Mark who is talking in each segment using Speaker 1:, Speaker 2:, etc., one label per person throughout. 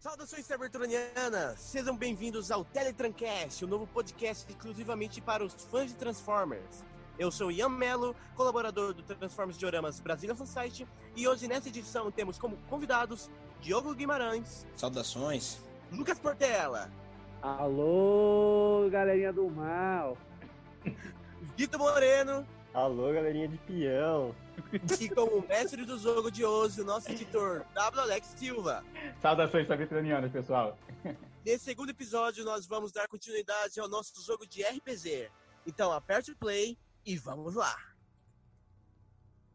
Speaker 1: Saudações cybertronianas! Sejam bem-vindos ao Teletrancast, o um novo podcast exclusivamente para os fãs de Transformers. Eu sou Ian Mello, colaborador do Transformers Dioramas Brasília Fansite, e hoje nessa edição temos como convidados Diogo Guimarães.
Speaker 2: Saudações.
Speaker 1: Lucas Portela.
Speaker 3: Alô, galerinha do mal.
Speaker 1: Vitor Moreno.
Speaker 4: Alô, galerinha de peão.
Speaker 1: E como mestre do jogo de hoje, o nosso editor, W. Alex Silva.
Speaker 5: Saudações sabitranianas, pessoal.
Speaker 1: Nesse segundo episódio, nós vamos dar continuidade ao nosso jogo de RPG. Então, aperte o play e vamos lá.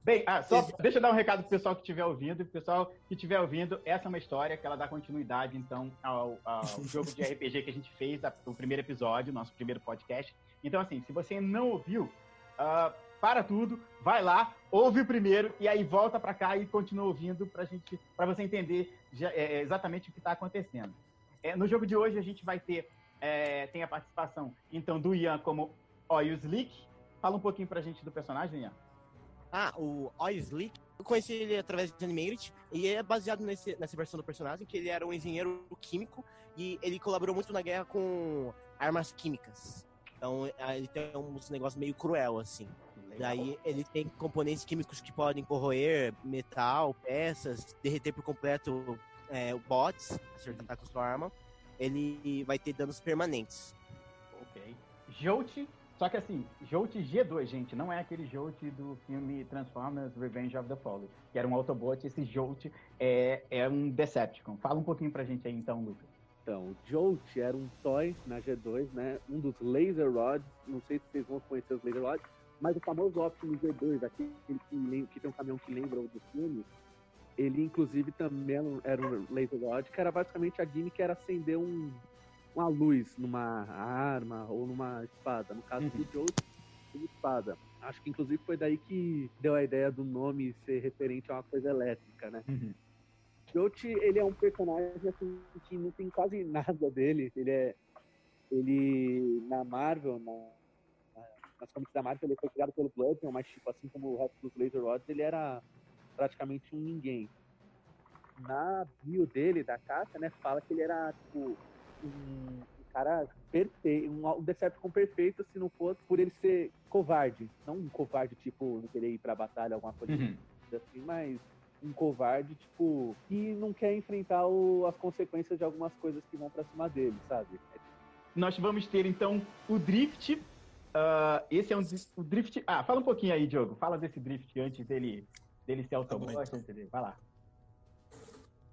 Speaker 5: Bem, ah, só deixa eu dar um recado pro pessoal que estiver ouvindo. Pessoal que estiver ouvindo, essa é uma história que ela dá continuidade, então, ao, ao jogo de RPG que a gente fez, o primeiro episódio, nosso primeiro podcast. Então, assim, se você não ouviu, uh, para tudo, vai lá, ouve o primeiro e aí volta para cá e continua ouvindo para gente, para você entender já, é, exatamente o que está acontecendo. É, no jogo de hoje a gente vai ter é, tem a participação então do Ian como Oil Slick. Fala um pouquinho pra gente do personagem, Ian.
Speaker 1: Ah, o Oil Slick. Eu conheci ele através de Animated e é baseado nesse, nessa versão do personagem, que ele era um engenheiro químico e ele colaborou muito na guerra com armas químicas. Então ele tem um negócio meio cruel, assim. Daí ele tem componentes químicos que podem corroer metal, peças, derreter por completo é, bots, acertar com sua arma. Ele vai ter danos permanentes.
Speaker 5: Ok. Jolt, só que assim, Jolt G2, gente, não é aquele Jolt do filme Transformers Revenge of the Fallen, que era um Autobot. Esse Jolt é, é um Decepticon. Fala um pouquinho pra gente aí então, Lucas.
Speaker 3: Então, o Jolt era um toy na G2, né? Um dos Laser Rods. Não sei se vocês vão conhecer os Laser Rods mas o famoso Optimus V2, aquele que, que tem um caminhão que lembra o do filme, ele inclusive também era um laser rod, que era basicamente a gimmick era acender um, uma luz numa arma ou numa espada. No caso do Joe, uma espada. Acho que inclusive foi daí que deu a ideia do nome ser referente a uma coisa elétrica, né? Uhum. Ele é um personagem assim, que não tem quase nada dele. Ele é. Ele, na Marvel, na, nas comics da Marvel, ele foi criado pelo Bloodman, mas tipo, assim como o resto dos Laser Rods, ele era praticamente um ninguém. Na bio dele, da caixa, né, fala que ele era, tipo, um, cara perfeito, um, Decepticon perfeito se não fosse por ele ser covarde. Não um covarde, tipo, não querer ir pra batalha, alguma coisa uhum. assim, mas um covarde, tipo, que não quer enfrentar o, as consequências de algumas coisas que vão pra cima dele, sabe?
Speaker 5: Nós vamos ter, então, o Drift, Uh, esse é um o drift. Ah, fala um pouquinho aí, Diogo. Fala desse drift antes dele, dele ser autobot. Tá Vai lá.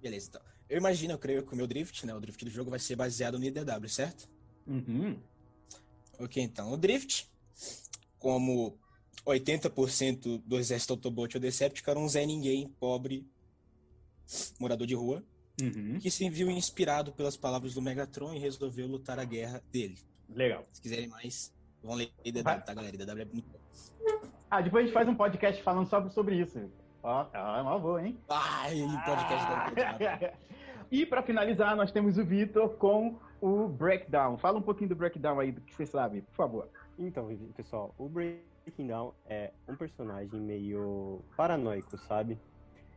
Speaker 2: Beleza, então. Eu imagino, eu creio que o meu drift, né? O drift do jogo vai ser baseado no IDW, certo?
Speaker 5: Uhum.
Speaker 2: Ok, então. O drift, como 80% do exército Autobot ou Decepticon era um Zé Ninguém, pobre, morador de rua, uhum. que se viu inspirado pelas palavras do Megatron e resolveu lutar a guerra dele.
Speaker 5: Legal.
Speaker 2: Se quiserem mais, Vão ler DW, tá, galera? DW é muito bom.
Speaker 5: Ah, depois a gente faz um podcast falando só sobre isso. Ó, é uma boa, hein?
Speaker 2: Ai, podcast
Speaker 5: ah. E para finalizar, nós temos o Vitor com o Breakdown. Fala um pouquinho do Breakdown aí, do que você sabe, por favor.
Speaker 4: Então, pessoal, o Breaking Down é um personagem meio paranoico, sabe?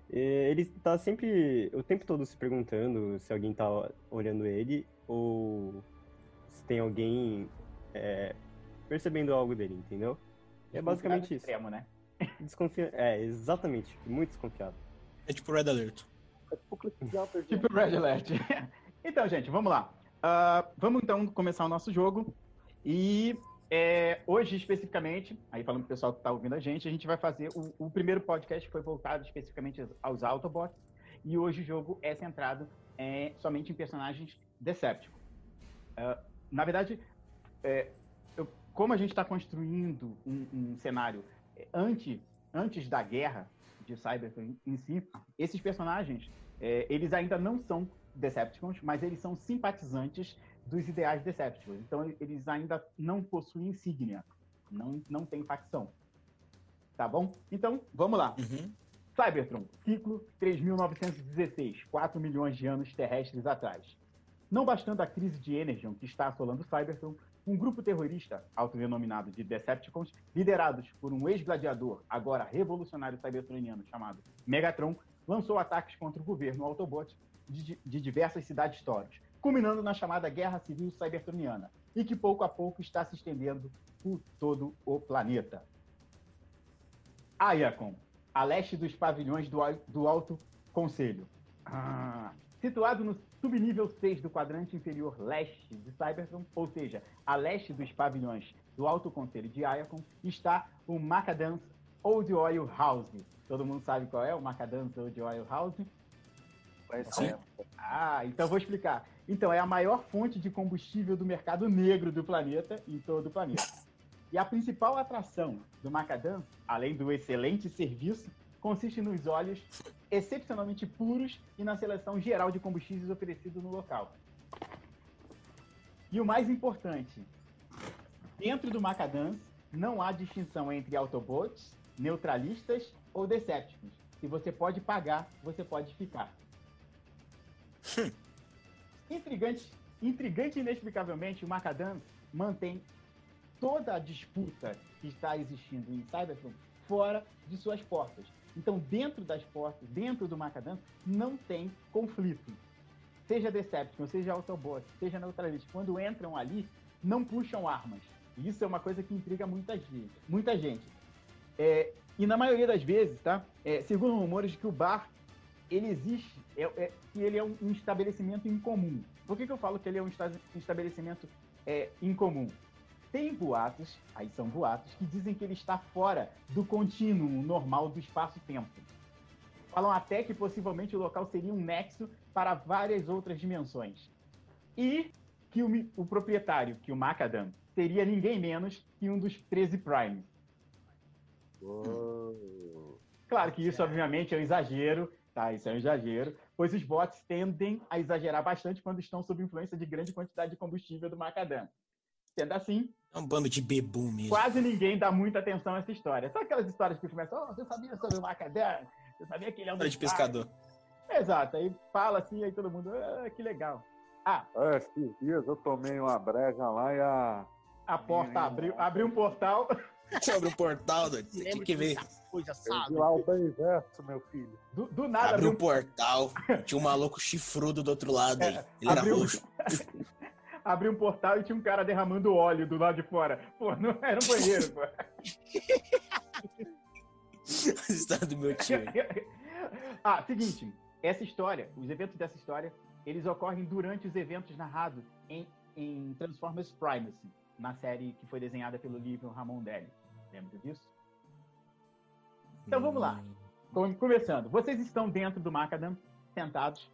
Speaker 4: Ele tá sempre, o tempo todo se perguntando se alguém tá olhando ele ou se tem alguém é, percebendo algo dele, entendeu? É basicamente isso.
Speaker 5: Extremo, né?
Speaker 4: Desconfia... É, exatamente. Muito desconfiado.
Speaker 2: É tipo Red Alert. É
Speaker 5: tipo Red Alert. então, gente, vamos lá. Uh, vamos então começar o nosso jogo. E é, hoje, especificamente, aí falando pro pessoal que está ouvindo a gente, a gente vai fazer. O, o, primeiro podcast foi voltado especificamente aos Autobots. E hoje o jogo é centrado é, somente em personagens Decepticon. Uh, na verdade, é, como a gente está construindo um, um, cenário antes, antes da guerra de Cybertron em si, esses personagens, é, eles ainda não são Decepticons, mas eles são simpatizantes dos ideais Decepticons. Então, eles ainda não possuem insígnia, não, não tem facção. Tá bom? Então, vamos lá. Uhum. Cybertron, ciclo 3916, 4 milhões de anos terrestres atrás. Não bastando a crise de Energon que está assolando Cybertron, um grupo terrorista, autodenominado de Decepticons, liderados por um ex-gladiador, agora revolucionário cybertroniano chamado Megatron, lançou ataques contra o governo Autobot de, de diversas cidades-toros, culminando na chamada Guerra Civil Cybertroniana, e que pouco a pouco está se estendendo por todo o planeta. Ayakon, a leste dos pavilhões do, do Alto Conselho. Ah, situado no subnível 6 do quadrante inferior leste de Cybertron, ou seja, a leste dos pavilhões do Alto Conselho de Ayakon, está o Macadam's Old Oil House. Todo mundo sabe qual é o Macadam's Old Oil House? Sim. Ah, então vou explicar. Então, é a maior fonte de combustível do mercado negro do planeta, em todo o planeta. E a principal atração do Macadam, além do excelente serviço, consiste nos óleos excepcionalmente puros e na seleção geral de combustíveis oferecidos no local. E o mais importante, dentro do Macadam não há distinção entre Autobots, neutralistas ou Decepticons. Se você pode pagar, você pode ficar. intrigante, intrigante inexplicavelmente, o Macadam mantém toda a disputa que está existindo em Cyberpunk fora de suas portas. Então, dentro das portas, dentro do Macadam, não tem conflito. Seja Decepticon, seja Autobot, seja Neutralist, quando entram ali, não puxam armas. Isso é uma coisa que intriga muita gente. Muita gente. É, e na maioria das vezes, tá? É, segundo rumores que o bar ele existe, é, é, que ele é um, um estabelecimento incomum. Por que, que eu falo que ele é um estabelecimento é, incomum? Tem boatos, aí são boatos, que dizem que ele está fora do contínuo normal do espaço-tempo. Falam até que possivelmente o local seria um nexo para várias outras dimensões. E que o, o proprietário, que o Macadam, seria ninguém menos que um dos 13 Primes. Claro que isso, obviamente, é um exagero, tá? Isso é um exagero, pois os bots tendem a exagerar bastante quando estão sob influência de grande quantidade de combustível do macadam. Sendo assim.
Speaker 2: É um bando de bebum mesmo.
Speaker 5: Quase ninguém dá muita atenção a essa história. Só aquelas histórias que começam, oh, você sabia sobre o macadam? Você sabia que ele é um.
Speaker 2: de pescador.
Speaker 5: Exato, aí fala assim, aí todo mundo, ah, que legal.
Speaker 3: Ah. É, esses dias eu tomei uma breja lá e a.
Speaker 5: A porta abriu, abriu um portal.
Speaker 2: Sobre o portal, do... tem que ver.
Speaker 3: Coisa, sabe? lá o inverso, meu filho.
Speaker 5: Do, do nada.
Speaker 2: Abriu o um portal, tinha um maluco chifrudo do outro lado aí. É, Ele abriu... era roxo.
Speaker 5: abriu um portal e tinha um cara derramando óleo do lado de fora. Pô, não era um banheiro, pô.
Speaker 2: Estado do meu tio.
Speaker 5: ah, seguinte. Essa história, os eventos dessa história, eles ocorrem durante os eventos narrados em, em Transformers Primacy na série que foi desenhada pelo livro Ramon Deli. Lembra disso? Então vamos lá. Hum. Começando. Vocês estão dentro do Macadam, sentados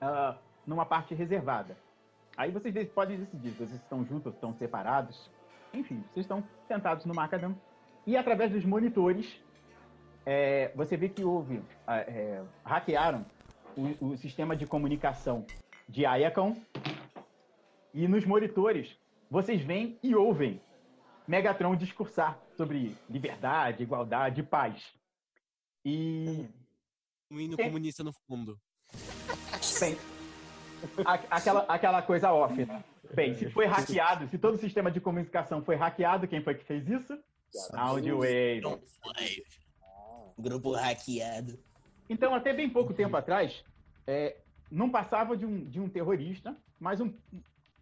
Speaker 5: uh, numa parte reservada. Aí vocês podem decidir se vocês estão juntos ou estão separados. Enfim, vocês estão sentados no Macadam. E através dos monitores, é, você vê que houve. É, hackearam o, o, sistema de comunicação de Ayakon. E nos monitores, vocês veem e ouvem Megatron discursar sobre liberdade, igualdade e paz. E.
Speaker 1: Um hino comunista no fundo.
Speaker 5: Tem. Aquela, aquela coisa off, né? Bem, se foi hackeado, se todo o sistema de comunicação foi hackeado, quem foi que fez isso? Wave.
Speaker 2: Grupo hackeado.
Speaker 5: Então, até bem pouco tempo atrás, é, não passava de um, de um terrorista, mas um,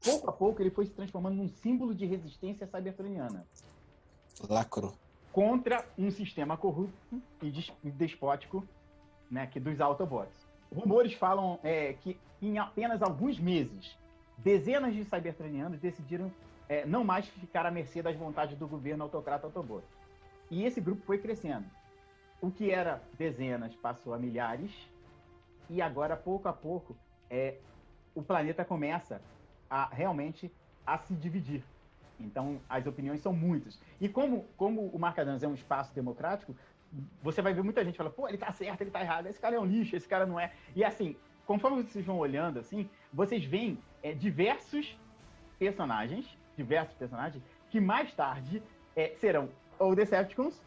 Speaker 5: pouco a pouco ele foi se transformando num símbolo de resistência cybertroniana.
Speaker 2: Lacro.
Speaker 5: Contra um sistema corrupto e despótico né, que dos Autobots. Rumores falam é, que em apenas alguns meses, dezenas de cybertronianos decidiram é, não mais ficar à mercê das vontades do governo autocrata Autobot. E esse grupo foi crescendo. O que era dezenas passou a milhares, e agora, pouco a pouco, é, o planeta começa a realmente a se dividir. Então, as opiniões são muitas. E como, como o Marcadans é um espaço democrático, você vai ver muita gente falando, pô, ele tá certo, ele tá errado, esse cara é um lixo, esse cara não é. E assim, conforme vocês vão olhando, assim, vocês veem é, diversos personagens, diversos personagens, que mais tarde é, serão ou Decepticons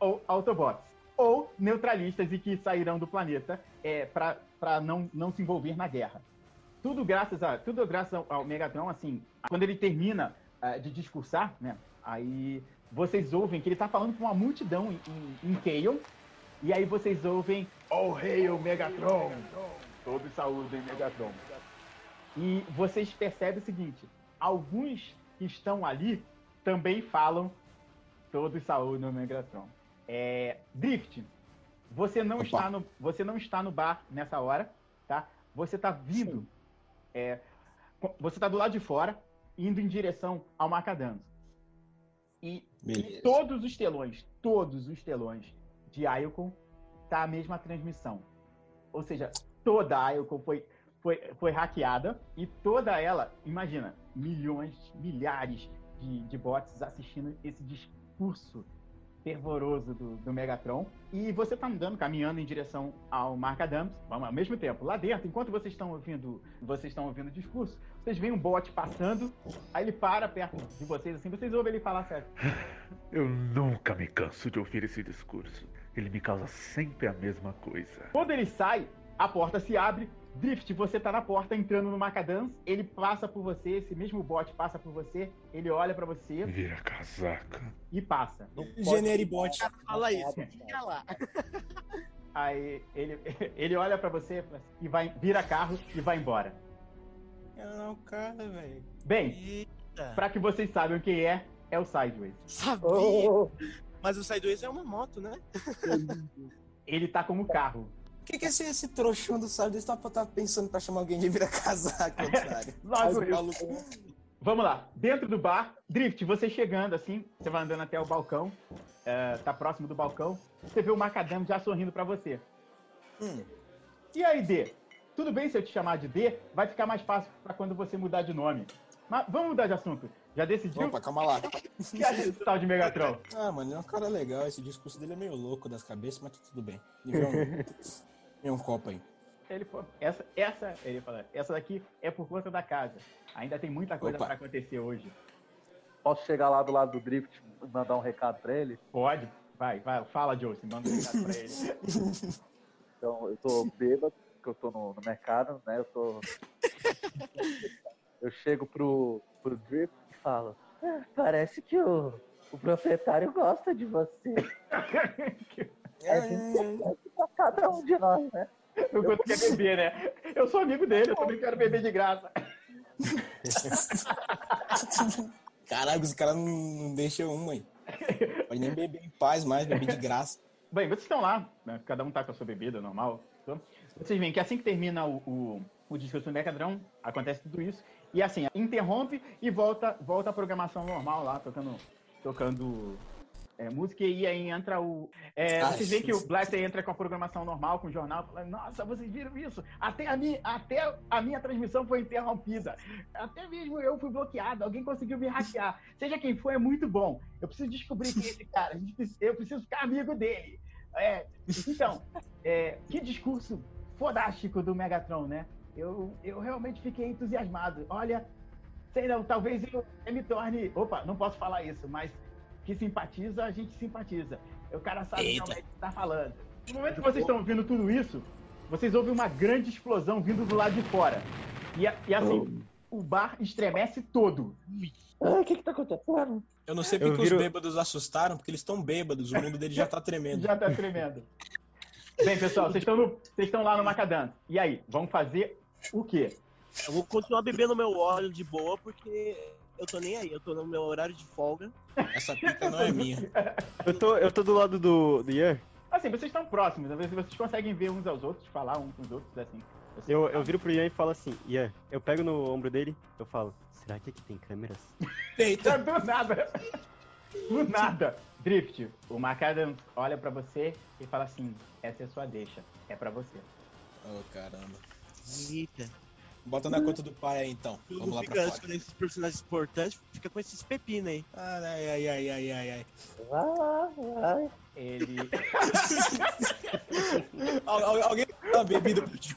Speaker 5: ou Autobots, ou neutralistas e que sairão do planeta é, para não, não se envolver na guerra tudo graças a tudo graças ao, Megatron, assim, quando ele termina uh, de discursar, né? Aí vocês ouvem que ele tá falando com uma multidão em, em, em Kael, e aí vocês ouvem Oh Hail Megatron! Todos saúdem Megatron. E vocês percebem o seguinte: alguns que estão ali também falam todos saúdem Megatron. É, Drift, você não, está no, você não está no bar nessa hora, tá? Você está vindo. É, você está do lado de fora, indo em direção ao Macadams. E, todos os telões, todos os telões de Icon tá a mesma transmissão. Ou seja, toda a Icon foi, foi, foi hackeada e toda ela, imagina, milhões, milhares de, de bots assistindo esse discurso fervoroso do, do Megatron. E você tá andando, caminhando em direção ao Markadams, ao mesmo tempo. Lá dentro, enquanto vocês estão ouvindo, vocês estão ouvindo o discurso, vocês veem um bot passando, aí ele para perto de vocês, assim, vocês ouvem ele falar sério.
Speaker 6: Eu nunca me canso de ouvir esse discurso. Ele me causa sempre a mesma coisa.
Speaker 5: Quando ele sai, a porta se abre Drift, você tá na porta entrando no Macadance, ele passa por você, esse mesmo bot passa por você, ele olha para você.
Speaker 6: Vira casaca.
Speaker 5: E passa.
Speaker 2: Generi bot.
Speaker 1: Fala isso. lá.
Speaker 5: Aí ele, ele olha para você e vai, vira carro e vai embora.
Speaker 2: Não, cara, velho.
Speaker 5: Bem, para que vocês saibam quem é, é o Sideways.
Speaker 1: Sabia! Oh. Mas o Sideways é uma moto, né?
Speaker 5: ele tá como carro
Speaker 2: que, que esse, esse trouxão do Sardes tá, tá pensando pra chamar alguém de vira casaco, Logo
Speaker 5: Vamos lá. Dentro do bar, Drift, você chegando assim, você vai andando até o balcão, é, tá próximo do balcão, você vê o Macadam já sorrindo para você. Hum. E aí, D? Tudo bem se eu te chamar de D? Vai ficar mais fácil para quando você mudar de nome. Mas vamos mudar de assunto. Já decidiu?
Speaker 2: Opa, calma lá.
Speaker 5: Que acha desse tal de Megatron?
Speaker 2: Ah, mano, é um cara legal. Esse discurso dele é meio louco das cabeças, mas tá tudo bem. Nível Tem um copo aí.
Speaker 5: Ele essa, essa, ele fala, essa daqui é por conta da casa. Ainda tem muita coisa para acontecer hoje.
Speaker 3: Posso chegar lá do lado do Drift e mandar um recado para ele?
Speaker 5: Pode. Vai, vai. Fala, Joe, manda um recado para ele.
Speaker 3: Então, eu tô bêbado, porque eu tô no, no mercado, né? Eu tô... eu chego pro, pro Drift e falo, ah, parece que o, o proprietário gosta de você. É, pra cada um de nós, né?
Speaker 5: O quanto quer beber, né? Eu sou amigo dele, eu também quero beber de graça.
Speaker 2: Caralho, esse cara não deixa um, mãe. Pode nem beber em paz mais, beber de graça.
Speaker 5: Bem, vocês estão lá, né? cada um tá com a sua bebida normal. Então, vocês veem que assim que termina o, o, o discurso do Mecadrão, acontece tudo isso. E assim, interrompe e volta, volta a programação normal lá, tocando, tocando é, música e aí entra o. É, ah, vocês veem que o Blaster entra com a programação normal, com o jornal, falando, nossa, vocês viram isso? Até a, minha, até a minha transmissão foi interrompida. Até mesmo eu fui bloqueado, alguém conseguiu me hackear. Seja quem for, é muito bom. Eu preciso descobrir quem é esse cara. Eu preciso ficar amigo dele. É, então, é, que discurso fodástico do Megatron, né? Eu, eu realmente fiquei entusiasmado. Olha, sei não, talvez eu, eu me torne. Opa, não posso falar isso, mas que simpatiza, a gente simpatiza. O cara sabe Eita. realmente o que está falando. No momento que vocês estão ouvindo tudo isso, vocês ouvem uma grande explosão vindo do lado de fora. E, e assim, oh. o bar estremece todo.
Speaker 3: O que, que tá acontecendo?
Speaker 2: Eu não sei porque viro... os bêbados assustaram, porque eles estão bêbados, o mundo deles já tá tremendo.
Speaker 5: já tá tremendo. Bem, pessoal, vocês estão lá no Macadam. E aí, vamos fazer o quê?
Speaker 1: Eu vou continuar bebendo meu óleo de boa, porque eu tô nem aí, eu tô no meu horário de folga.
Speaker 2: Essa pica não é minha.
Speaker 4: Eu tô, eu tô do lado do, do Ian.
Speaker 5: Assim, vocês estão próximos, às vezes vocês conseguem ver uns aos outros, falar uns com os outros, assim.
Speaker 4: Eu, eu viro pro Ian e falo assim, Ian, eu pego no ombro dele, eu falo, será que aqui tem câmeras?
Speaker 5: Eita! do nada! Do nada! Drift, o Macadam olha pra você e fala assim, essa é a sua deixa, é pra você.
Speaker 2: Oh, caramba. Eita. Bota na conta do pai aí então. Vamos lá pra fora.
Speaker 1: esses personagens importantes, fica com esses pepinos aí.
Speaker 2: Ai, ai, ai, ai, ai, ai.
Speaker 3: Vai,
Speaker 5: Ele.
Speaker 2: alguém dá uma bebida pro tio.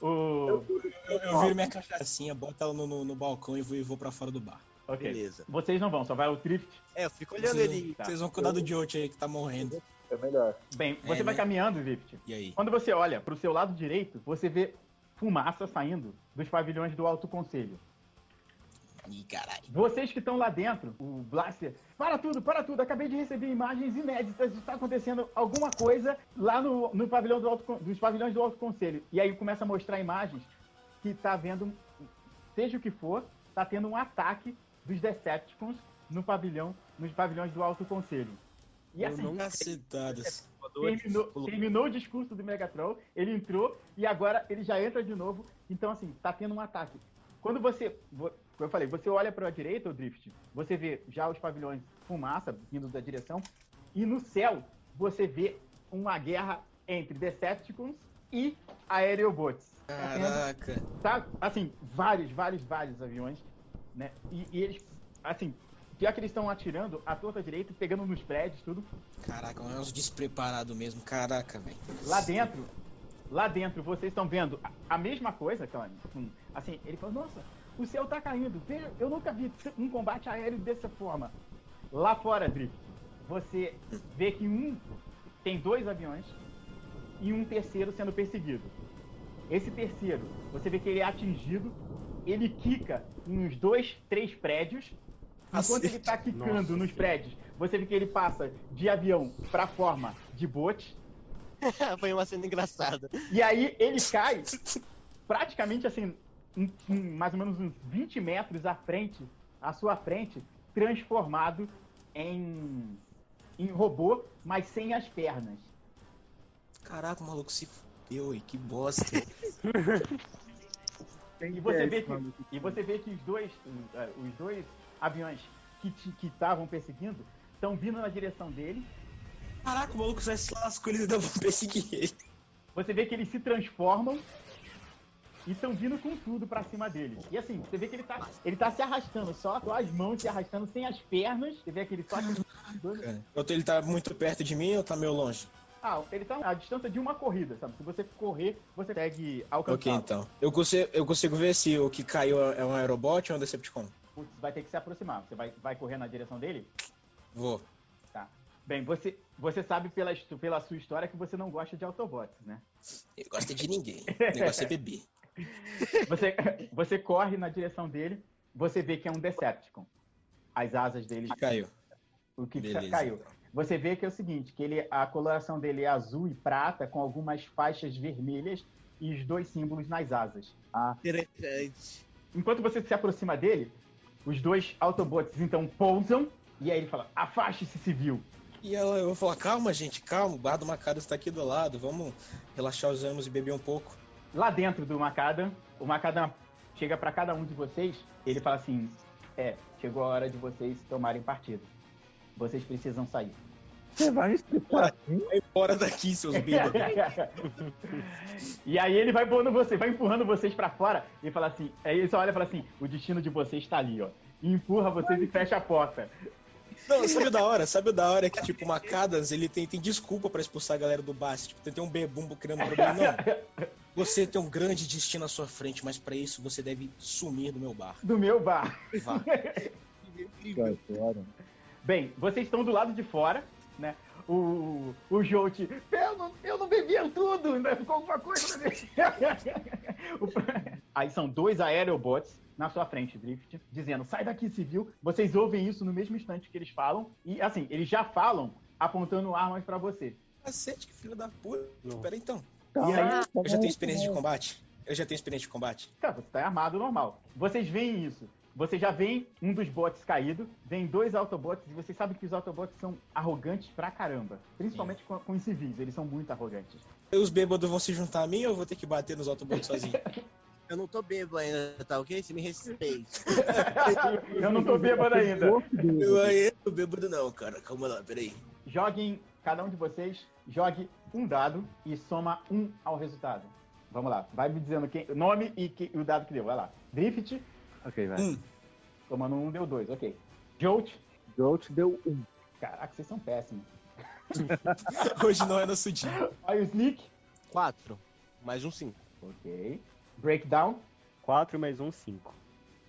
Speaker 2: O... Eu, eu viro minha cachaçinha, bota ela no, no, no balcão e vou, e vou pra fora do bar.
Speaker 5: Ok. Beleza. Vocês não vão, só vai o Drift.
Speaker 1: É, eu fico olhando
Speaker 2: vocês,
Speaker 1: ele.
Speaker 2: Tá. Vocês vão cuidar do Diote aí que tá morrendo.
Speaker 3: É melhor.
Speaker 5: Bem, você é, vai né? caminhando, Drift.
Speaker 2: E aí?
Speaker 5: Quando você olha pro seu lado direito, você vê fumaça saindo dos pavilhões do Alto Conselho.
Speaker 2: Ih, caralho.
Speaker 5: Vocês que estão lá dentro, o Blaster, para tudo, para tudo. Acabei de receber imagens inéditas. Está acontecendo alguma coisa lá no, no pavilhão do alto, dos pavilhões do Alto Conselho. E aí começa a mostrar imagens que tá vendo, seja o que for, tá tendo um ataque dos Decepticons no pavilhão, nos pavilhões do Alto Conselho.
Speaker 2: E assim, não
Speaker 5: terminou, terminou o discurso do Megatron, ele entrou e agora ele já entra de novo. Então, assim, tá tendo um ataque. Quando você. Como eu falei, você olha para a direita, o Drift, você vê já os pavilhões fumaça vindo da direção, e no céu você vê uma guerra entre Decepticons e Aerobots.
Speaker 2: Caraca!
Speaker 5: Tá, assim, vários, vários, vários aviões, né? E, e eles, assim, já que eles estão atirando à torta direita, pegando nos prédios, tudo.
Speaker 2: Caraca, é uns despreparados mesmo. Caraca, velho.
Speaker 5: Lá dentro, lá dentro, vocês estão vendo a, a mesma coisa, Clã. Assim, ele falou, nossa, o céu tá caindo. Veja, eu nunca vi um combate aéreo dessa forma. Lá fora, Drift, você vê que um tem dois aviões e um terceiro sendo perseguido. Esse terceiro, você vê que ele é atingido, ele quica em uns dois, três prédios Enquanto ele tá quicando Nossa, nos prédios, você vê que ele passa de avião pra forma de bote.
Speaker 1: Foi uma cena engraçada.
Speaker 5: E aí ele cai praticamente assim, um, um, mais ou menos uns 20 metros à frente, à sua frente, transformado em, em robô, mas sem as pernas.
Speaker 2: Caraca, o maluco se fudeu, que bosta.
Speaker 5: e, você vê que, e você vê que os dois, os dois aviões que estavam perseguindo estão vindo na direção dele.
Speaker 2: Caraca, o maluco já se lascou, eles ainda vão perseguir ele.
Speaker 5: Você vê que eles se transformam e estão vindo com tudo para cima dele. E assim, você vê que ele tá, ele tá se arrastando, só com as mãos se arrastando, sem as pernas. Você vê aquele só.
Speaker 2: Que... Ele tá muito perto de mim ou tá meio longe?
Speaker 5: Ah, ele tá a distância de uma corrida, sabe? Se você correr, você consegue alcançar.
Speaker 2: Ok, então. Eu consigo, eu consigo ver se o que caiu é um aerobot ou um Decepticon
Speaker 5: putz, vai ter que se aproximar. Você vai, vai correr na direção dele?
Speaker 2: Vou.
Speaker 5: Tá. Bem, você, você sabe pela, pela sua história que você não gosta de Autobots, né?
Speaker 2: Eu gosto de ninguém. O negócio é beber.
Speaker 5: Você, você corre na direção dele, você vê que é um Decepticon. As asas dele.
Speaker 2: Caiu.
Speaker 5: O que Beleza, caiu. Então. Você vê que é o seguinte, que ele, a coloração dele é azul e prata, com algumas faixas vermelhas e os dois símbolos nas asas.
Speaker 1: Ah. Interessante.
Speaker 5: Enquanto você se aproxima dele, os dois Autobots então pousam e aí ele fala: afaste-se civil.
Speaker 2: E ela, eu vou falar: calma, gente, calma, o bar do Macada está aqui do lado, vamos relaxar os ânimos e beber um pouco.
Speaker 5: Lá dentro do Macada, o Macada chega para cada um de vocês, ele fala assim: é, chegou a hora de vocês tomarem partido. Vocês precisam sair.
Speaker 3: Você vai me explicar
Speaker 2: assim? Vai embora daqui, seus bêbados.
Speaker 5: e aí ele vai pondo você, vai empurrando vocês para fora e fala assim, aí ele só olha e fala assim, o destino de vocês está ali, ó. E empurra vocês e fecha a porta.
Speaker 2: Não, sabe o da hora? Sabe o da hora que, tipo, Macadas, ele tem, tem desculpa para expulsar a galera do base. Tipo, tem um bebumbo criando problema. Não. Você tem um grande destino à sua frente, mas para isso você deve sumir do meu bar.
Speaker 5: Do meu bar. Vá. Bem, vocês estão do lado de fora, né? O, o Jolt, eu não, eu não bebia tudo, ainda ficou alguma coisa Aí são dois aerobots na sua frente, Drift, dizendo: sai daqui, civil. Vocês ouvem isso no mesmo instante que eles falam. E assim, eles já falam apontando armas para você.
Speaker 2: Cacete, que filho da puta. Espera então. Tá. E aí, eu já tenho experiência de combate? Eu já tenho experiência de combate?
Speaker 5: Tá, você tá armado normal. Vocês veem isso. Você já vem um dos bots caído, vem dois Autobots, e você sabe que os Autobots são arrogantes pra caramba. Principalmente com, com, os civis, eles são muito arrogantes.
Speaker 2: Os bêbados vão se juntar a mim ou eu vou ter que bater nos Autobots sozinho?
Speaker 1: Eu não tô bêbado ainda, tá ok? Se me respeite.
Speaker 5: eu não tô bêbado ainda.
Speaker 2: Eu ainda tô bêbado não, cara. Calma lá, peraí.
Speaker 5: Joguem, cada um de vocês, jogue um dado e soma um ao resultado. Vamos lá, vai me dizendo quem, o nome e que, o dado que deu, vai lá. Drift,
Speaker 3: Ok, vai. Um.
Speaker 5: Tomando um, deu dois, ok. Jolt.
Speaker 3: Jolt deu um.
Speaker 5: Caraca, vocês são péssimos.
Speaker 2: Hoje não é nosso dia.
Speaker 5: Aí o Sneak.
Speaker 1: Quatro. Mais um cinco.
Speaker 5: Ok. Breakdown.
Speaker 4: Quatro mais um cinco.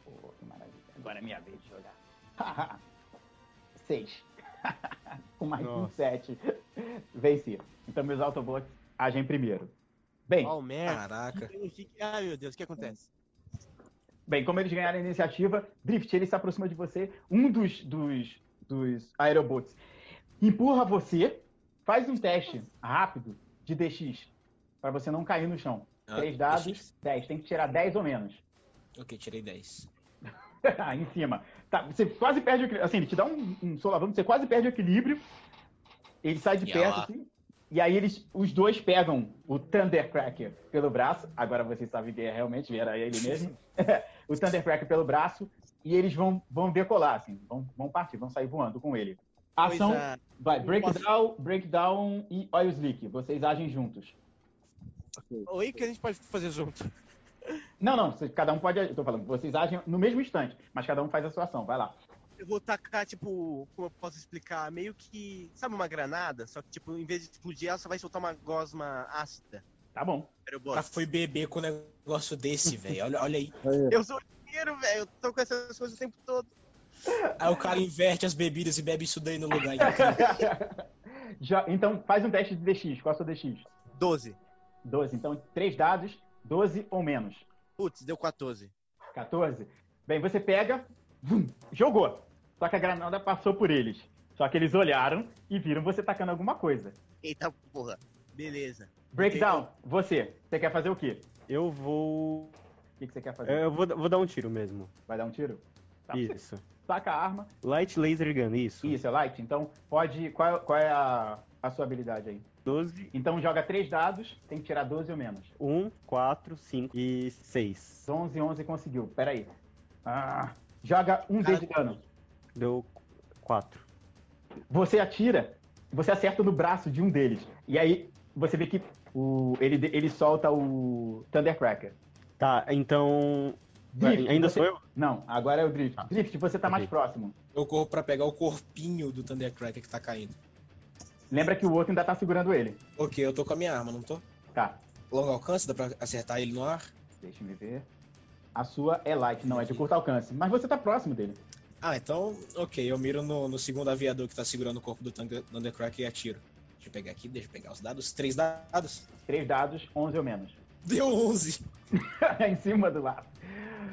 Speaker 5: Pô, que maravilha. Agora é minha vez de jogar. Seis. Com mais Nossa. um sete. Venci. Então meus Autobots agem primeiro. Bem.
Speaker 1: Oh, merda. Caraca. Ai, meu Deus, o que acontece?
Speaker 5: Bem, como eles ganharam a iniciativa, Drift, ele se aproxima de você. Um dos, dos, dos aerobots empurra você, faz um teste rápido de DX, para você não cair no chão. Ah, Três dados, DX. 10. Tem que tirar 10 ou menos.
Speaker 2: Ok, tirei 10.
Speaker 5: em cima. Tá, você quase perde o equilíbrio. Assim, ele te dá um, um solavanco, você quase perde o equilíbrio. Ele sai de e perto, assim. E aí eles, os dois pegam o Thundercracker pelo braço. Agora vocês sabem que é realmente, era ele mesmo. o Thundercracker pelo braço. E eles vão, vão decolar, assim. Vão, vão partir, vão sair voando com ele. Ação, é. vai, breakdown, breakdown e oil slick. Vocês agem juntos.
Speaker 1: Oi, que a gente pode fazer junto.
Speaker 5: Não, não, cada um pode. Estou falando, vocês agem no mesmo instante, mas cada um faz a sua ação. Vai lá.
Speaker 1: Eu vou tacar, tipo, como eu posso explicar? Meio que. Sabe uma granada? Só que, tipo, em vez de explodir, ela só vai soltar uma gosma ácida.
Speaker 5: Tá bom.
Speaker 2: Já foi beber com um negócio desse, velho. Olha, olha aí.
Speaker 1: Eu sou dinheiro, velho. Eu tô com essas coisas o tempo todo.
Speaker 2: Aí o cara inverte as bebidas e bebe isso daí no lugar.
Speaker 5: Já, então faz um teste de DX. Qual é o seu DX?
Speaker 1: 12.
Speaker 5: 12. Então, três dados, 12 ou menos.
Speaker 1: Putz, deu 14.
Speaker 5: 14? Bem, você pega, vum, jogou. Só que a granada passou por eles. Só que eles olharam e viram você tacando alguma coisa.
Speaker 1: Eita porra. Beleza.
Speaker 5: Breakdown, você. Você quer fazer o quê?
Speaker 4: Eu vou.
Speaker 5: O que, que você quer fazer?
Speaker 4: Eu vou, vou dar um tiro mesmo.
Speaker 5: Vai dar um tiro?
Speaker 4: Tá, isso.
Speaker 5: Saca a arma.
Speaker 4: Light Laser Gun, isso.
Speaker 5: Isso, é light. Então, pode. Qual, qual é a, a sua habilidade aí?
Speaker 4: 12.
Speaker 5: Então joga três dados, tem que tirar 12 ou menos.
Speaker 4: 1, 4, 5 e 6.
Speaker 5: 11, 11 conseguiu. Pera aí. Ah, joga um D de dano.
Speaker 4: Deu 4.
Speaker 5: Você atira, você acerta no braço de um deles. E aí você vê que o, ele, ele solta o Thundercracker.
Speaker 4: Tá, então. Drift, Ainda
Speaker 5: você...
Speaker 4: sou eu?
Speaker 5: Não, agora é o Drift. Ah. Drift, você tá okay. mais próximo.
Speaker 2: Eu corro pra pegar o corpinho do Thundercracker que tá caindo.
Speaker 5: Lembra que o outro ainda tá segurando ele.
Speaker 2: Ok, eu tô com a minha arma, não tô?
Speaker 5: Tá.
Speaker 2: Longo alcance, dá pra acertar ele no ar?
Speaker 5: Deixa me ver. A sua é light, não, é de curto alcance. Mas você tá próximo dele.
Speaker 2: Ah, então, ok. Eu miro no, no segundo aviador que tá segurando o corpo do Thundercracker e atiro. Deixa eu pegar aqui, deixa eu pegar os dados. Três dados?
Speaker 5: Três dados, 11 ou menos.
Speaker 2: Deu 11.
Speaker 5: em cima do lado.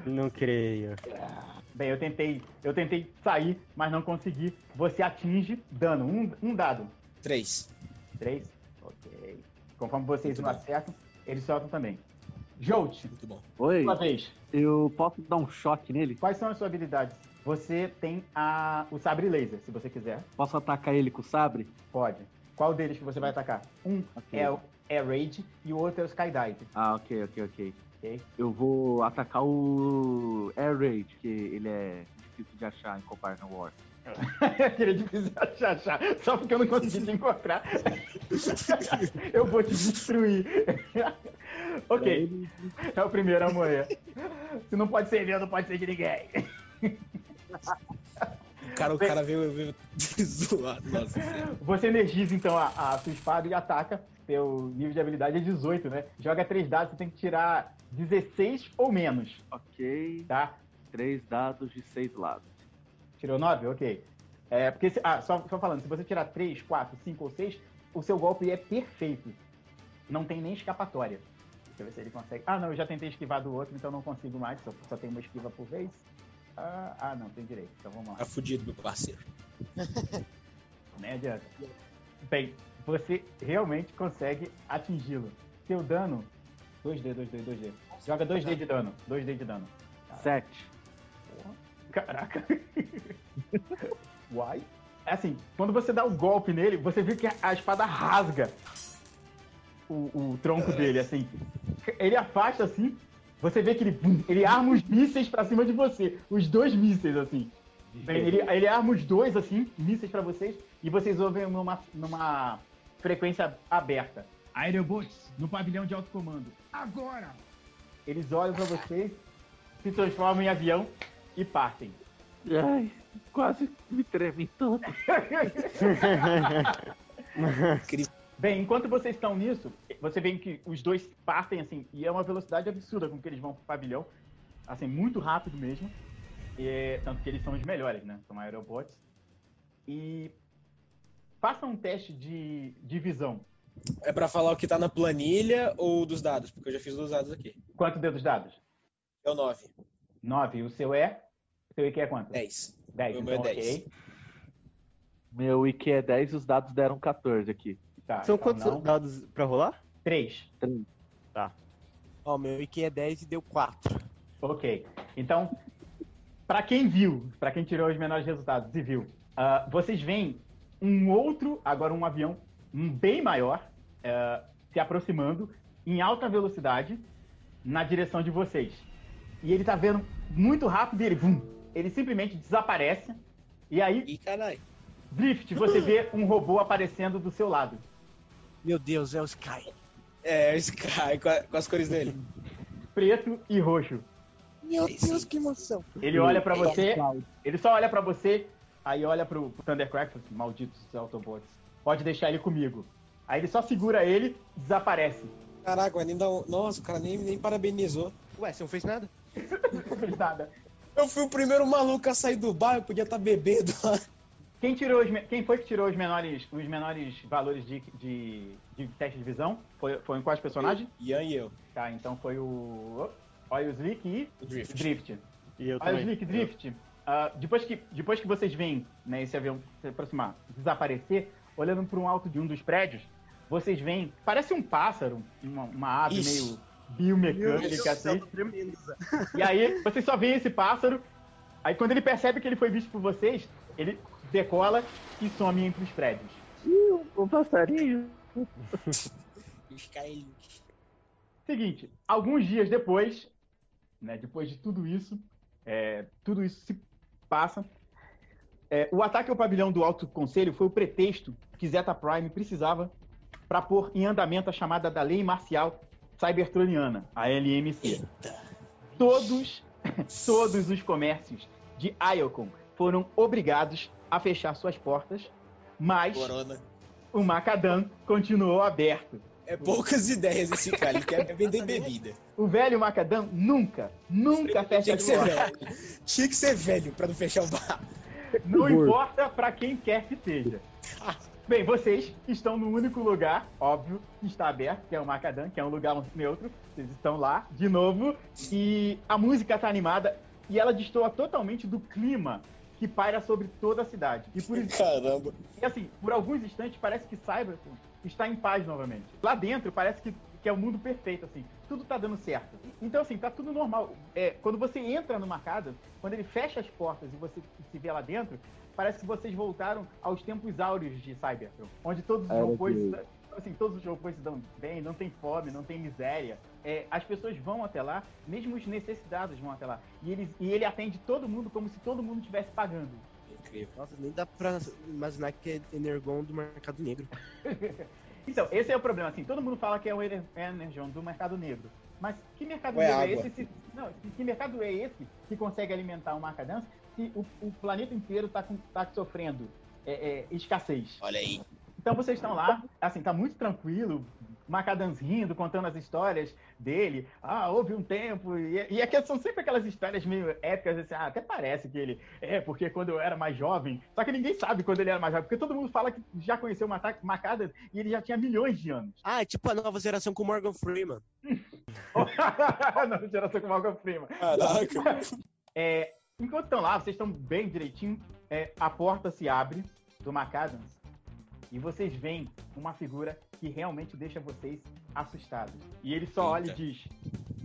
Speaker 4: Não creio.
Speaker 5: Bem, eu tentei, eu tentei sair, mas não consegui. Você atinge dano, um, um dado.
Speaker 2: Três.
Speaker 5: Três? Ok. Conforme vocês Muito não bom. acertam, eles soltam também. Jolt.
Speaker 2: Muito bom.
Speaker 3: Oi.
Speaker 5: Sua vez.
Speaker 3: Eu posso dar um choque nele?
Speaker 5: Quais são as suas habilidades? Você tem a, o sabre laser, se você quiser.
Speaker 3: Posso atacar ele com o sabre?
Speaker 5: Pode. Qual deles que você vai atacar? Um okay. é o Air Raid e o outro é o Skydive.
Speaker 3: Ah, ok, ok, ok. okay. Eu vou atacar o Air Raid, que ele é difícil de achar em Comparison War.
Speaker 5: Aquele difícil de achar, só porque eu não consegui te encontrar. eu vou te destruir. ok. É o primeiro a morrer. Se não pode ser meu, não pode ser de ninguém.
Speaker 2: Cara, o cara veio, veio zoado. Nossa,
Speaker 5: Você energiza então a, a, sua espada e ataca. Seu nível de habilidade é 18, né? Joga 3 dados, você tem que tirar 16 ou menos.
Speaker 3: Ok.
Speaker 5: Tá?
Speaker 3: 3 dados de 6 lados.
Speaker 5: Tirou 9? Ok. É, porque, se, ah, só, só falando, se você tirar 3, 4, 5 ou 6, o seu golpe é perfeito. Não tem nem escapatória. Deixa eu ver se ele consegue. Ah, não, eu já tentei esquivar do outro, então não consigo mais, só, só tem uma esquiva por vez. Ah, ah, não, tem direito, então vamos lá.
Speaker 2: Tá fudido, meu parceiro.
Speaker 5: Nem adianta. Bem, você realmente consegue atingi-lo. Seu dano. 2D, 2D, 2D. Joga 2D de dano. 2D de dano.
Speaker 3: 7.
Speaker 5: Caraca. Uai. É assim, quando você dá o um golpe nele, você vê que a espada rasga o, o tronco dele, assim. Ele afasta assim, você vê que ele, ele arma os mísseis pra cima de você. Os dois mísseis, assim. Ele, ele arma os dois, assim, mísseis pra vocês, e vocês ouvem numa, numa frequência aberta. Aerobots, no pavilhão de alto comando. Agora! Eles olham pra vocês, se transformam em avião e partem.
Speaker 3: Ai, quase me treme todo.
Speaker 5: Bem, enquanto vocês estão nisso, você vê que os dois partem assim, e é uma velocidade absurda com que eles vão pro pavilhão. Assim, muito rápido mesmo. E, tanto que eles são os melhores, né? São aerobots. E faça um teste de, de visão.
Speaker 2: É para falar o que tá na planilha ou dos dados? Porque eu já fiz dos dados aqui.
Speaker 5: Quanto deu dos dados?
Speaker 2: É o 9.
Speaker 5: 9. O seu é? O seu IQ é quanto?
Speaker 2: 10.
Speaker 5: 10, então é 10. ok.
Speaker 3: Meu IQ é 10 e os dados deram 14 aqui.
Speaker 4: Tá, São então quantos não. dados pra rolar?
Speaker 5: 3.
Speaker 3: 3.
Speaker 1: Tá. Ó, meu IQ é 10 e deu 4.
Speaker 5: Ok. Então, para quem viu, para quem tirou os menores resultados e viu, uh, vocês veem um outro, agora um avião um bem maior, uh, se aproximando em alta velocidade na direção de vocês. E ele tá vendo muito rápido e ele, vum, ele simplesmente desaparece. E aí,
Speaker 2: Ih, caralho.
Speaker 5: Drift, você vê um robô aparecendo do seu lado.
Speaker 1: Meu Deus, é o Sky.
Speaker 2: É, o Sky, com, as cores dele.
Speaker 5: Preto e roxo.
Speaker 1: Meu Deus, que emoção.
Speaker 5: Ele olha para você, ele só olha para você, aí olha pro, pro Thundercrack e fala assim, malditos Autobots. Pode deixar ele comigo. Aí ele só segura ele, desaparece.
Speaker 2: Caraca, nem dá um... Nossa, o cara nem, nem parabenizou.
Speaker 1: Ué, você não fez nada?
Speaker 5: não fez nada.
Speaker 2: Eu fui o primeiro maluco a sair do bar, eu podia estar tá bebendo lá.
Speaker 5: Quem, tirou os, quem foi que tirou os menores, os menores valores de, de, de teste de visão? Foi, foi em quais personagens?
Speaker 2: Ian e eu.
Speaker 5: Tá, então foi o. Olha o Slick e
Speaker 2: o Drift.
Speaker 5: Drift.
Speaker 4: E eu
Speaker 5: Olha o Slick Drift. Uh, depois, que, depois que vocês veem né, esse avião se aproximar, desaparecer, olhando para um alto de um dos prédios, vocês veem. Parece um pássaro, uma, uma ave Ixi. meio biomecânica, assim. E aí, vocês só veem esse pássaro. Aí, quando ele percebe que ele foi visto por vocês, ele decola e some entre os prédios.
Speaker 3: O passarinho.
Speaker 5: Seguinte, alguns dias depois, né, depois de tudo isso, é, tudo isso se passa. É, o ataque ao pavilhão do Alto Conselho foi o pretexto que Zeta Prime precisava para pôr em andamento a chamada da Lei Marcial Cybertroniana, a LMC. Eita. Todos, todos os comércios de Iocon foram obrigados a fechar suas portas, mas
Speaker 2: Corona.
Speaker 5: o Macadam continuou aberto.
Speaker 2: É poucas ideias esse cara, ele quer vender bebida.
Speaker 5: O velho Macadam nunca, nunca fecha
Speaker 2: Tinha que ser velho. Tinha que ser velho pra não fechar o bar.
Speaker 5: Não importa para quem quer que seja. Bem, vocês estão no único lugar, óbvio, que está aberto, que é o Macadam, que é um lugar neutro. Vocês estão lá, de novo, e a música está animada e ela destoa totalmente do clima que paira sobre toda a cidade. E por isso,
Speaker 2: Caramba.
Speaker 5: E assim, por alguns instantes parece que Cyberpunk está em paz novamente. Lá dentro parece que, que é o mundo perfeito, assim. Tudo tá dando certo. Então, assim, tá tudo normal. É, quando você entra numa casa, quando ele fecha as portas e você se vê lá dentro, parece que vocês voltaram aos tempos áureos de Cyberpunk, onde todos os robôs, assim, todos os robôs se dão bem, não tem fome, não tem miséria. É, as pessoas vão até lá, mesmo os necessitados vão até lá. E, eles, e ele atende todo mundo como se todo mundo estivesse pagando.
Speaker 1: Incrível. Nossa, nem dá pra imaginar que é Energon do mercado negro.
Speaker 5: então, esse é o problema, assim, todo mundo fala que é o Energon do mercado negro. Mas que mercado é é esse? Se, não, que mercado é esse que consegue alimentar o Marcadança se o, o, planeta inteiro está tá sofrendo é, é, escassez?
Speaker 2: Olha aí.
Speaker 5: Então vocês estão lá, assim, tá muito tranquilo, Macadams rindo, contando as histórias dele. Ah, houve um tempo. E, e aquelas são sempre aquelas histórias meio épicas, assim, ah, até parece que ele. É, porque quando eu era mais jovem. Só que ninguém sabe quando ele era mais jovem, porque todo mundo fala que já conheceu Macadams e ele já tinha milhões de anos.
Speaker 1: Ah, é tipo a nova geração com Morgan Freeman.
Speaker 5: a nova geração com Morgan Freeman. Caraca. É, enquanto estão lá, vocês estão bem direitinho, é, a porta se abre do Macadams e vocês veem uma figura que realmente deixa vocês assustados. E ele só Eita. olha e diz: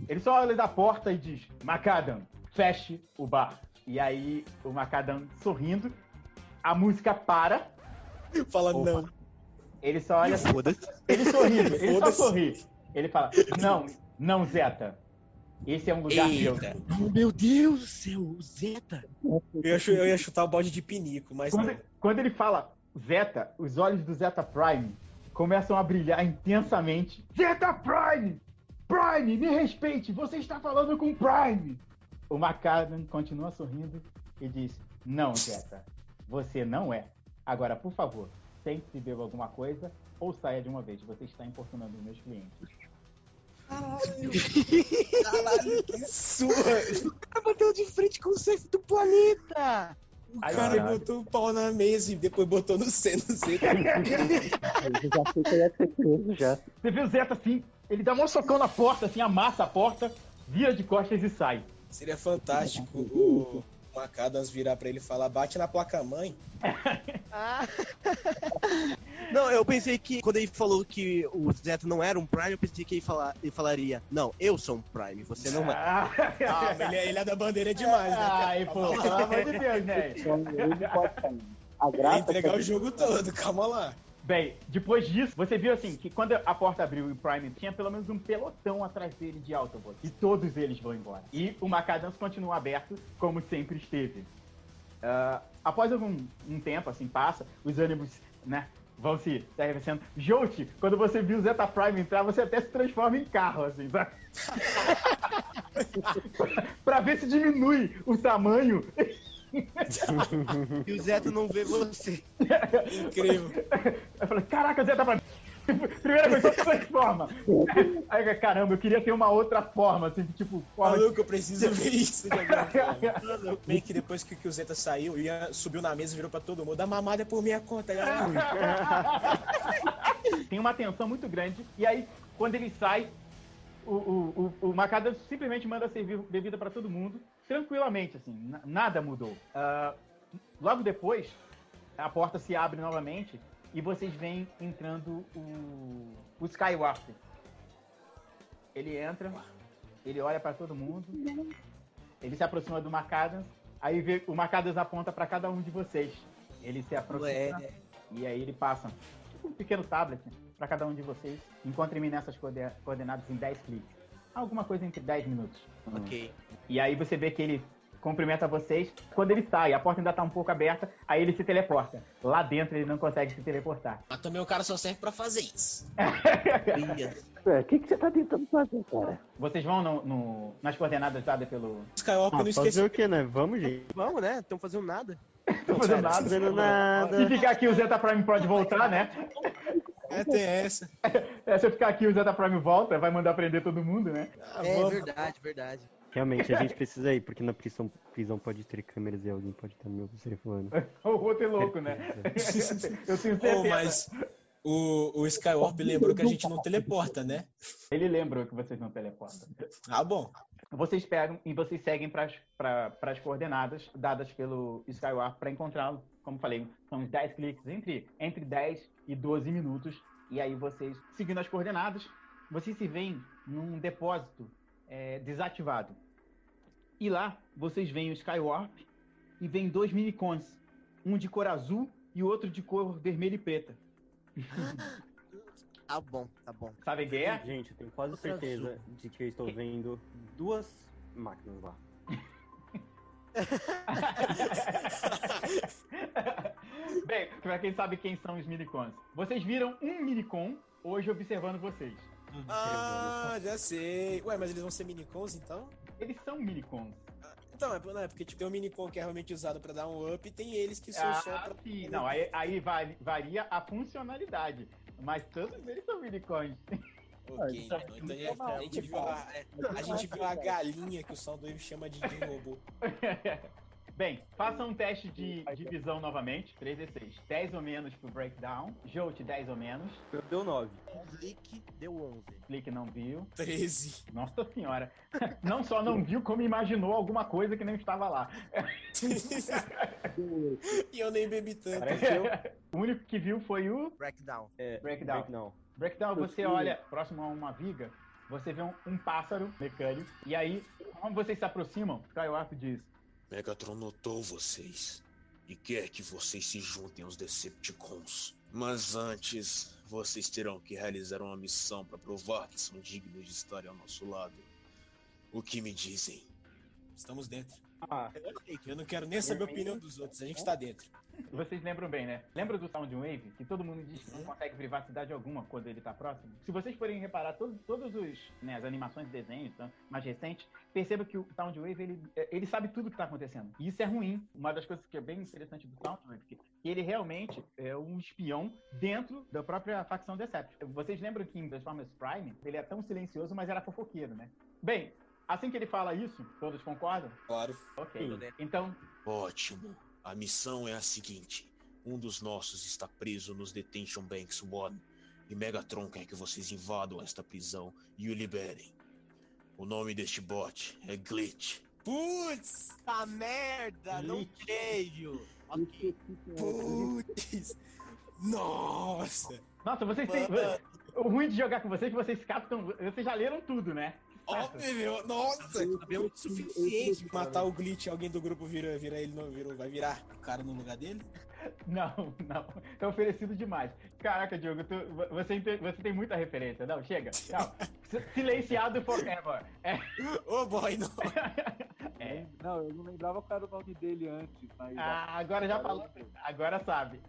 Speaker 5: ele só olha da porta e diz: Macadam, feche o bar. E aí o Macadam sorrindo, a música para.
Speaker 2: Fala Opa. não.
Speaker 5: Ele só olha. Ele sorrindo, ele só sorri. Ele fala: Não, não, Zeta. Esse é um lugar
Speaker 1: Eita. meu. Meu Deus do céu, Zeta.
Speaker 2: Eu ia, eu ia chutar o balde de pinico, mas.
Speaker 5: Quando, quando ele fala Zeta, os olhos do Zeta Prime começam a brilhar intensamente. Zeta Prime! Prime, me respeite, você está falando com Prime! O Macadam continua sorrindo e diz: Não, Zeta, você não é. Agora, por favor, tente se beber alguma coisa ou saia de uma vez. Você está importunando meus clientes.
Speaker 1: Caralho! Caralho, que surra! O cara bateu de frente com o chefe do planeta!
Speaker 2: O Aí, cara botou o pau na mesa e depois botou no C, no C.
Speaker 3: Eu já sei que ia ser preso já.
Speaker 5: Você viu o Zeta assim, ele dá um socão na porta, assim, amassa a porta, vira de costas e sai.
Speaker 2: Seria fantástico o Macadas virar para ele e falar: bate na placa-mãe.
Speaker 1: Ah. Não, eu pensei que quando ele falou que o Zeta não era um Prime, eu pensei que ele, falar, ele falaria: Não, eu sou um Prime, você não é.
Speaker 2: Ah, ele, é, ele é da bandeira demais, né?
Speaker 5: Ai, pô, pelo amor de Deus, né?
Speaker 3: A graça.
Speaker 2: entregar o jogo todo, calma lá.
Speaker 5: Bem, depois disso, você viu assim que quando a porta abriu e o Prime tinha pelo menos um pelotão atrás dele de Autobots. E todos eles vão embora. E o Macadams continua aberto como sempre esteve. Uh, após algum um tempo, assim, passa, os ânimos, né, vão se, se arrefecendo. Jolt, quando você viu o Zeta Prime entrar, você até se transforma em carro, assim, sabe? pra ver se diminui o tamanho
Speaker 1: e o Zeta não vê você.
Speaker 2: Incrível.
Speaker 5: Eu falei, caraca, Zeta pra. Primeira coisa, você transforma. Aí, caramba, eu queria ter uma outra forma, assim, tipo, forma.
Speaker 2: Maluco, eu preciso ver isso de alguma forma. Bem que depois que, que o Zeta saiu, Ian subiu na mesa e virou pra todo mundo. A mamada é por minha conta, galera.
Speaker 5: Tem uma tensão muito grande, e aí, quando ele sai, o, o, o, o simplesmente manda servir bebida para todo mundo tranquilamente, assim, nada mudou. Uh, logo depois, a porta se abre novamente e vocês veem entrando o, o Skywarp. Ele entra, ele olha para todo mundo, ele se aproxima do Marcadas, aí vê, o Marcadas aponta para cada um de vocês. Ele se aproxima Ué. e aí ele passa tipo um pequeno tablet para cada um de vocês. Encontre-me nessas coordenadas em 10 cliques alguma coisa entre 10 minutos.
Speaker 1: Ok.
Speaker 5: E aí você vê que ele cumprimenta vocês. Quando ele sai, a porta ainda tá um pouco aberta, aí ele se teleporta. Lá dentro ele não consegue se teleportar.
Speaker 2: Mas também o cara só serve pra fazer isso.
Speaker 3: É, o que, que você tá tentando fazer, cara?
Speaker 5: Vocês vão no, no nas coordenadas dadas pelo.
Speaker 4: Skywalker ah, não esqueci. Fazer o que, né? Vamos, gente.
Speaker 1: Vamos, né? Estão fazendo nada.
Speaker 5: Estão fazendo nada. fazendo nada. Se ficar aqui, o Zeta Prime pode voltar, né?
Speaker 2: É, tem essa.
Speaker 5: É, se eu ficar aqui, o Zeta Prime volta, vai mandar prender todo mundo, né?
Speaker 1: É verdade, verdade.
Speaker 4: Realmente, a gente precisa ir, porque na prisão, prisão pode ter câmeras e alguém pode estar me observando.
Speaker 5: o outro é louco, né? eu tenho certeza. Oh,
Speaker 2: mas o, o Skywarp lembrou que a gente não teleporta, né?
Speaker 5: Ele lembrou que vocês não teleportam.
Speaker 2: Ah, bom.
Speaker 5: Vocês pegam e vocês seguem para as coordenadas dadas pelo Skywarp para encontrá-lo. Como falei, são uns 10 cliques entre, entre 10 e 12 minutos. E aí vocês, seguindo as coordenadas, vocês se veem num depósito é, desativado. E lá vocês veem o Skywarp e vem dois minicons, um de cor azul e outro de cor vermelha e preta.
Speaker 1: Tá bom, tá bom.
Speaker 5: Sabe quem é?
Speaker 4: Gente, eu tenho quase certeza de que eu estou vendo duas máquinas lá.
Speaker 5: Bem, pra quem sabe quem são os minicons. Vocês viram um minicon hoje observando vocês.
Speaker 2: Ah, já sei. Ué, mas eles vão ser minicons então?
Speaker 5: Eles são minicons.
Speaker 2: Ah, então, é, é porque tipo, tem um minicon que é realmente usado para dar um up e tem eles que são
Speaker 5: ah,
Speaker 2: só pra.
Speaker 5: Sim, não, aí, aí varia a funcionalidade. Mas todos eles são minicons.
Speaker 2: Ok, então, então a, gente viu a, é, a gente viu a galinha que o Soundwave chama de, de robô.
Speaker 5: Bem, faça um teste de, de visão novamente. 3 e 6. 10 ou menos pro breakdown. Jolt, 10 ou menos.
Speaker 4: Deu 9.
Speaker 1: Flick deu 11.
Speaker 5: Flick não viu.
Speaker 2: 13.
Speaker 5: Nossa senhora. Não só não viu, como imaginou alguma coisa que não estava lá.
Speaker 2: e eu nem bebi tanto.
Speaker 5: O único que viu foi o.
Speaker 1: Breakdown.
Speaker 5: É, breakdown. breakdown. Breakdown, você olha próximo a uma viga, você vê um, um pássaro mecânico, e aí, quando vocês se aproximam, Skywarp diz:
Speaker 7: Megatron notou vocês e quer que vocês se juntem aos Decepticons. Mas antes, vocês terão que realizar uma missão para provar que são dignos de estar ao nosso lado. O que me dizem?
Speaker 2: Estamos dentro. Ah, eu não quero nem saber a opinião dos outros, a gente está dentro.
Speaker 5: Vocês lembram bem, né? Lembra do Soundwave? Que todo mundo diz que não consegue privacidade alguma quando ele tá próximo? Se vocês forem reparar todos, todos os, né, as animações de desenhos então, mais recentes, perceba que o Soundwave, ele, ele sabe tudo que tá acontecendo. E isso é ruim. Uma das coisas que é bem interessante do Soundwave, que ele realmente é um espião dentro da própria facção Decepticon. Vocês lembram que em Transformers Prime, ele é tão silencioso, mas era fofoqueiro, né? Bem, assim que ele fala isso, todos concordam?
Speaker 2: Claro.
Speaker 5: Ok. Então...
Speaker 7: Ótimo. A missão é a seguinte: um dos nossos está preso nos Detention Banks One e Megatron quer que vocês invadam esta prisão e o liberem. O nome deste bot é Glitch.
Speaker 2: Putz!
Speaker 1: Tá merda, não creio. Ok.
Speaker 2: Putz! Nossa!
Speaker 5: Nossa, vocês têm. O ruim de jogar com vocês é que vocês captam. Vocês já leram tudo, né?
Speaker 2: Óbvio, nossa!
Speaker 1: Sabemos o suficiente.
Speaker 2: Matar o glitch, alguém do grupo vira, vira ele, não vira, vai virar o cara no lugar dele?
Speaker 5: Não, não. É oferecido demais. Caraca, Diogo, tu, você, você tem muita referência. Não, chega. Não. Silenciado forever. É.
Speaker 2: Ô, oh, boy, não.
Speaker 3: É. Não, eu não lembrava qual era o nome dele antes. Mas
Speaker 5: ah, agora já falou. Agora sabe.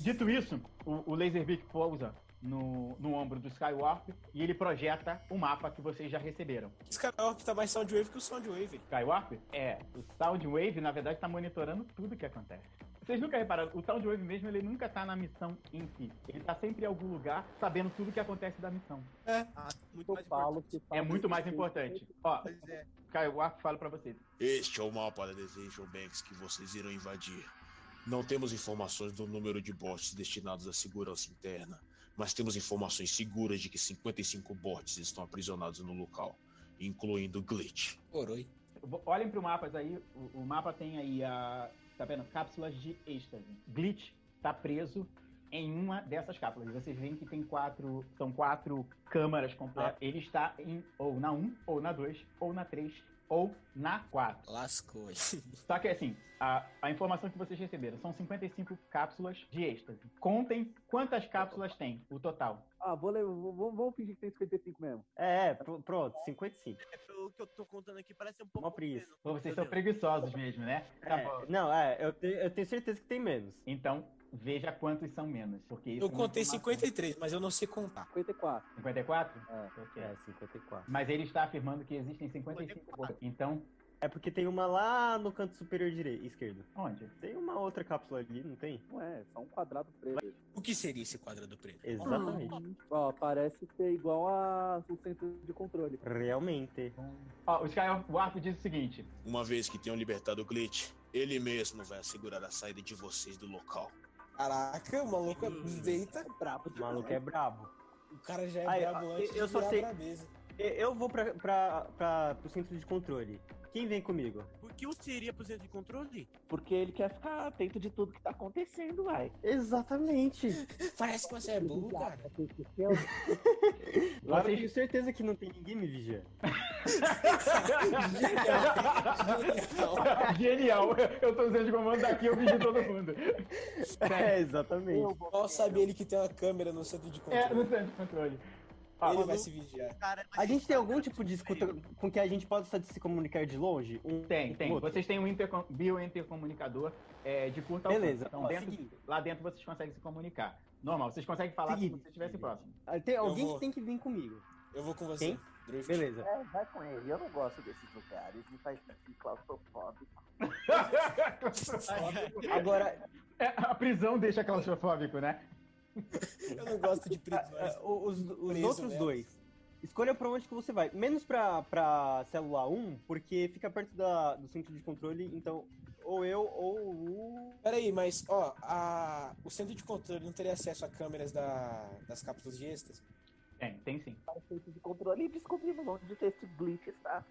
Speaker 5: Dito isso, o, o Laserbeak pousa no, no ombro do Skywarp e ele projeta o mapa que vocês já receberam.
Speaker 2: Skywarp tá mais Soundwave que o Soundwave.
Speaker 5: Skywarp? É. O Soundwave, na verdade, tá monitorando tudo que acontece. Vocês nunca repararam, o Soundwave mesmo, ele nunca tá na missão em si. Ele tá sempre em algum lugar, sabendo tudo que acontece da missão.
Speaker 1: É, ah, muito mais importante.
Speaker 5: É muito mais importante. Ó, é. Skywarp fala pra vocês.
Speaker 7: Este é o mapa da Desation Banks que vocês irão invadir. Não temos informações do número de bots destinados à segurança interna, mas temos informações seguras de que 55 bots estão aprisionados no local, incluindo Glitch.
Speaker 2: Oroi.
Speaker 5: Olhem para o mapa aí, o, o, mapa tem aí a, tá vendo, cápsulas de êxtase. Glitch está preso em uma dessas cápsulas. Vocês veem que tem quatro, são quatro câmaras completas. Ah. Ele está em ou na 1, ou na 2, ou na 3, ou na 4.
Speaker 2: Lascou.
Speaker 5: Só que assim, a, a informação que vocês receberam são 55 cápsulas de êxtase. Contem quantas cápsulas tem, o total.
Speaker 3: Ah, vou, vou, vou fingir que tem 55 mesmo.
Speaker 4: É, pronto, 55.
Speaker 1: É, pelo que eu tô contando aqui, parece um pouco
Speaker 4: Uma.
Speaker 5: Pô, vocês são preguiçosos mesmo, né?
Speaker 4: Tá é, não, é, eu, te, eu tenho certeza que tem menos.
Speaker 5: Então, veja quantos são menos. Porque
Speaker 2: eu contei 53, mas eu não sei contar.
Speaker 3: 54.
Speaker 5: 54?
Speaker 4: É, okay. é 54.
Speaker 5: Mas ele está afirmando que existem 55 54. Então.
Speaker 4: É porque tem uma lá no canto superior direito, esquerdo.
Speaker 5: Onde?
Speaker 4: Tem uma outra cápsula ali, não tem?
Speaker 3: Ué, só um quadrado preto.
Speaker 2: O que seria esse quadrado preto?
Speaker 4: Exatamente.
Speaker 3: Ó, parece ser igual a o centro de controle.
Speaker 4: Realmente.
Speaker 5: Ó, o Skywarp diz o seguinte:
Speaker 7: Uma vez que tenham libertado o glitch, ele mesmo vai assegurar a saída de vocês do local.
Speaker 2: Caraca, o maluco é deita.
Speaker 4: Brabo o maluco é brabo.
Speaker 2: O cara já é Aí, brabo antes
Speaker 4: eu de só sei. Eu vou pra, pra, pra, pro centro de controle. Quem vem comigo?
Speaker 1: Por que o seria pro centro de controle?
Speaker 3: Porque ele quer ficar atento de tudo que tá acontecendo, vai.
Speaker 4: Exatamente.
Speaker 2: Parece que você é burro, cara.
Speaker 4: Lá eu tenho certeza que não tem ninguém me vigiando.
Speaker 5: Genial. Genial. Eu tô usando de comando daqui, eu vigio todo mundo.
Speaker 4: É, exatamente.
Speaker 2: Mal sabe ele que tem uma câmera no centro de controle.
Speaker 5: É, no centro de controle.
Speaker 2: Ele vai se vigiar.
Speaker 4: Cara, a gente tem algum tipo de escuta com que a gente possa se comunicar de longe?
Speaker 5: Um, tem, tem. Outro. Vocês têm um intercom biointercomunicador é, de curta
Speaker 4: alcance. Beleza.
Speaker 5: Então, dentro, lá dentro vocês conseguem se comunicar. Normal, vocês conseguem falar seguinte. se vocês estivessem próximos.
Speaker 4: Ah, tem alguém que tem que vir comigo.
Speaker 2: Eu vou com você. Quem?
Speaker 4: Drift. Beleza.
Speaker 3: É, vai com ele. Eu não gosto desses lugares. Me faz sentir claustrofóbico.
Speaker 5: Agora, é, a prisão deixa claustrofóbico, né?
Speaker 2: Eu não gosto de prisões.
Speaker 4: os, os outros dois. Escolha pra onde que você vai. Menos pra, pra célula 1, porque fica perto da, do centro de controle, então ou eu ou o.
Speaker 2: Peraí, mas ó, a, o centro de controle não teria acesso a câmeras da, das cápsulas de êxtase?
Speaker 5: Tem, tem sim.
Speaker 3: Para o centro de controle e descobrimos onde esse glitch está.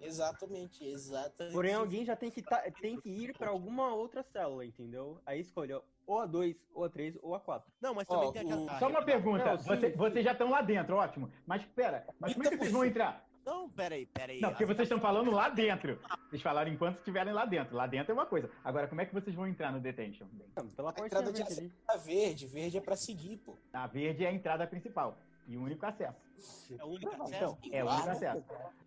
Speaker 2: Exatamente, exatamente.
Speaker 4: Porém, alguém já tem que, tá, tem que ir para alguma outra célula, entendeu? Aí escolha ou a 2, ou a 3, ou a 4.
Speaker 1: Não, mas também tem aquela.
Speaker 5: Só uma pergunta. Não, você, vocês já estão lá dentro, ótimo. Mas pera, mas como é que vocês vão entrar?
Speaker 1: Não, peraí, peraí.
Speaker 5: Não, porque vocês estão falando lá dentro. Vocês falaram enquanto estiverem lá dentro. Lá dentro é uma coisa. Agora, como é que vocês vão entrar no detention?
Speaker 2: Pela a entrada de acesso é verde. Verde é pra seguir, pô.
Speaker 5: A verde é a entrada principal. E o único acesso.
Speaker 1: É o único acesso?
Speaker 5: Então, é o único acesso.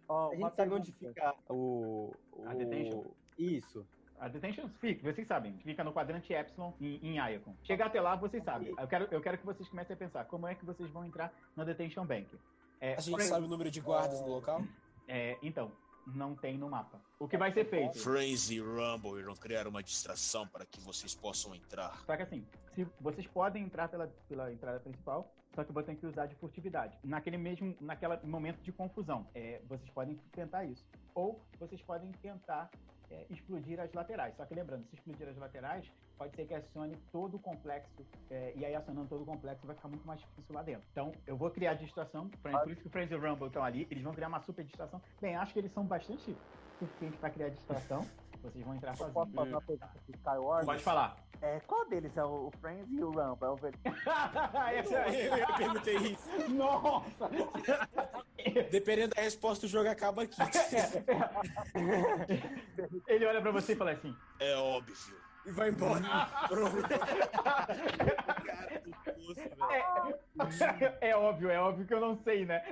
Speaker 4: a gente sabe onde fica o, o...
Speaker 5: A detention?
Speaker 4: Isso.
Speaker 5: A detention fica, vocês sabem, fica no quadrante Epsilon em, em Iacon. Chegar até lá, vocês sabem. Eu quero, eu quero que vocês comecem a pensar como é que vocês vão entrar na Detention Bank.
Speaker 2: É, a gente sabe o número de guardas no local?
Speaker 5: É, então, não tem no mapa. O que vai ser feito?
Speaker 7: Frenzy e Rumble irão criar uma distração para que vocês possam entrar.
Speaker 5: Só que assim, se vocês podem entrar pela, pela entrada principal, só que vou ter que usar de furtividade. Naquele mesmo, naquele momento de confusão, é, vocês podem tentar isso. Ou vocês podem tentar é, explodir as laterais. Só que lembrando, se explodir as laterais, pode ser que acione todo o complexo, é, e aí acionando todo o complexo vai ficar muito mais difícil lá dentro. Então, eu vou criar distração, por isso que o Fraser Rumble estão ali, eles vão criar uma super distração. Bem, acho que eles são bastante suficiente para criar distração. Vocês vão entrar sozinhos.
Speaker 3: Posso fazer uma pergunta pro Skyward?
Speaker 5: Pode falar.
Speaker 3: É, qual deles é o Friends e o Rumble? É o ver-
Speaker 2: Eu, eu perguntei isso.
Speaker 5: Nossa!
Speaker 2: Dependendo da resposta, o jogo acaba aqui.
Speaker 5: Ele olha pra você e fala assim:
Speaker 7: É óbvio.
Speaker 2: E vai embora. Pronto.
Speaker 1: Cara do poço, velho.
Speaker 5: é, é óbvio, é óbvio que eu não sei, né?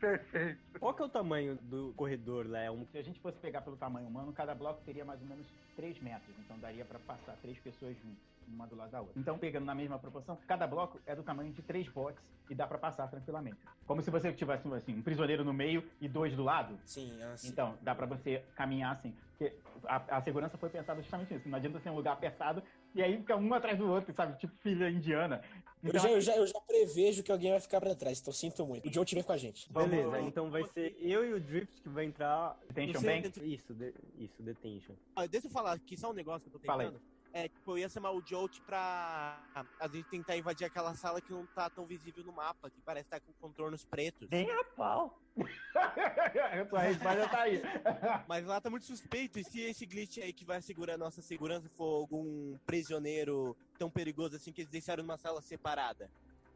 Speaker 3: Perfeito.
Speaker 4: Qual que é o tamanho do corredor lá? É um...
Speaker 5: Se a gente fosse pegar pelo tamanho humano, cada bloco teria mais ou menos 3 metros. Então daria pra passar três pessoas juntas, uma do lado da outra. Então, pegando na mesma proporção, cada bloco é do tamanho de três blocos e dá pra passar tranquilamente. Como se você tivesse assim, um prisioneiro no meio e dois do lado.
Speaker 2: Sim, assim.
Speaker 5: Então, dá pra você caminhar assim. Porque a, a segurança foi pensada justamente nisso. Não adianta ser um lugar apertado e aí fica um atrás do outro, sabe? Tipo filha indiana.
Speaker 2: Eu
Speaker 5: Então,
Speaker 2: já, eu, já, eu já prevejo que alguém vai ficar pra trás, então sinto muito. O Joe te vem com a gente.
Speaker 4: Beleza, então vai ser eu e o Drift que vai entrar.
Speaker 5: Detention Bank?
Speaker 4: Isso, de- isso, Detention.
Speaker 1: Ah, deixa eu falar aqui só um negócio que eu tô
Speaker 5: Fala aí.
Speaker 1: É, tipo, eu ia chamar o Jolt pra a gente tentar invadir aquela sala que não tá tão visível no mapa, que parece estar com contornos pretos.
Speaker 3: Nem a pau.
Speaker 5: a tua resposta tá aí.
Speaker 1: Mas lá tá muito suspeito, e se esse glitch aí que vai assegurar a nossa segurança for algum prisioneiro tão perigoso assim que eles deixaram numa sala separada?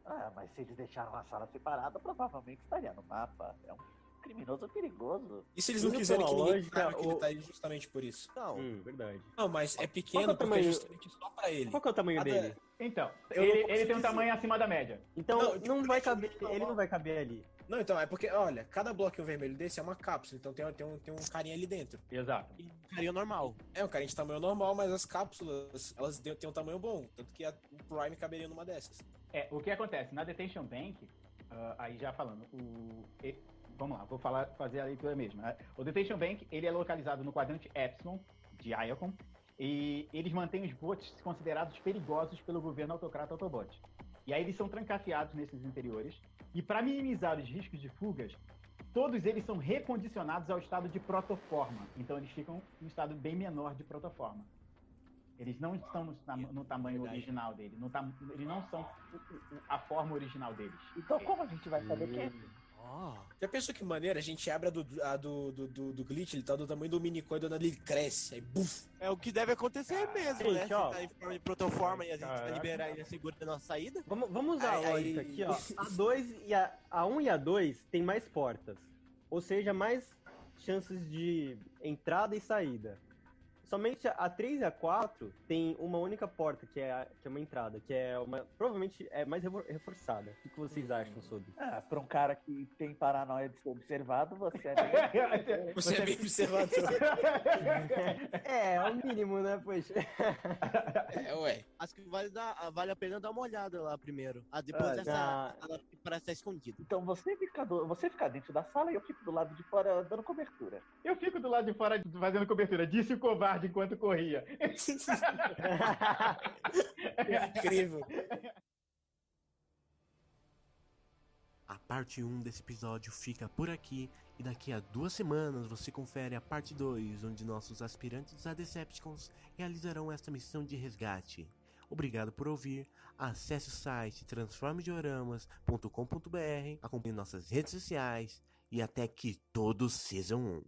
Speaker 3: Ah, mas se eles deixaram a sala separada, provavelmente estaria no mapa. É um criminoso perigoso.
Speaker 2: E se eles não
Speaker 4: Indo
Speaker 2: quiserem que ninguém
Speaker 4: lógica,
Speaker 2: saiba que ele tá aí justamente por isso?
Speaker 1: Não.
Speaker 4: Hum, verdade.
Speaker 2: Não, mas é
Speaker 4: Qual é
Speaker 2: pequeno
Speaker 4: o
Speaker 2: porque é
Speaker 4: tamanho?
Speaker 2: justamente só pra ele.
Speaker 4: Qual que é o tamanho
Speaker 2: Cada-
Speaker 4: dele?
Speaker 5: Então,
Speaker 2: Eu não
Speaker 5: ele, ele tem um tamanho acima da média.
Speaker 4: Então
Speaker 2: Não,
Speaker 4: não,
Speaker 2: tipo,
Speaker 4: vai
Speaker 2: deixa eu
Speaker 4: caber, ele não vai caber ali.
Speaker 2: Não, então, é porque, olha, cada bloquinho vermelho desse é uma cápsula, então tem, tem, um, tem um carinha ali dentro.
Speaker 5: Exato.
Speaker 1: E carinha normal.
Speaker 2: É um carinha de tamanho normal, mas as cápsulas, elas têm um tamanho bom. Tanto que a, o Prime caberia numa dessas.
Speaker 5: É, o que acontece? Na Detention Bank, ah, aí já falando, o. e- vamos lá, vou falar, fazer a leitura mesmo. né? O Detention Bank, ele é localizado no quadrante Epsilon, de Iacon, e eles mantêm os bots considerados perigosos pelo governo autocrata Autobot. E aí eles são trancafiados nesses interiores, e para minimizar os riscos de fugas, todos eles são recondicionados ao estado de protoforma. Então eles ficam em um estado bem menor de protoforma. Eles não estão no, no tamanho
Speaker 1: Verdade.
Speaker 5: original dele. No tam- eles não são a forma original deles.
Speaker 3: Então como a gente vai saber que
Speaker 1: Ó.
Speaker 2: Já pensou que maneira? A gente abre a do, a do, do, do, do glitch, ele tá do tamanho do minicoin, ele cresce, aí buf!
Speaker 1: É o que deve acontecer mesmo, né?
Speaker 4: Gente, ó.
Speaker 1: tá em forma de protoforma e a gente vai
Speaker 5: Caraca.
Speaker 1: liberar ele segura a nossa saída.
Speaker 4: Vamos, vamos usar
Speaker 2: Aí-
Speaker 4: a lógica
Speaker 2: aí-
Speaker 4: aqui, ó. A 2 e a, a 1 e a 2 tem mais portas. Ou seja, mais chances de entrada e saída. Somente a 3 e a 4 tem uma única porta, que é, a- que é uma entrada, que é uma. Provavelmente é mais refor- reforçada. O que vocês acham sobre?
Speaker 3: Ah, pra um cara que tem paranoia de ser observado, você é bem...
Speaker 2: Você, é bem observador.
Speaker 4: É, é o mínimo, né? Pois.
Speaker 2: é, ué.
Speaker 1: Acho que vale, dar, vale a pena dar uma olhada lá primeiro. Ah, depois
Speaker 3: Ah,
Speaker 1: dessa
Speaker 4: já.
Speaker 1: sala que parece estar escondida.
Speaker 3: Então você fica, do- você fica dentro da sala e eu fico do lado de fora dando cobertura.
Speaker 5: Eu fico do lado de fora fazendo cobertura. Disse o covarde enquanto corria.
Speaker 2: Incrível.
Speaker 1: A parte 1 desse episódio fica por aqui e daqui a duas semanas você confere a parte 2, onde nossos aspirantes a Decepticons realizarão esta missão de resgate. Obrigado por ouvir, acesse o site transformedioramas.com.br, acompanhe nossas redes sociais e até que todos sejam um.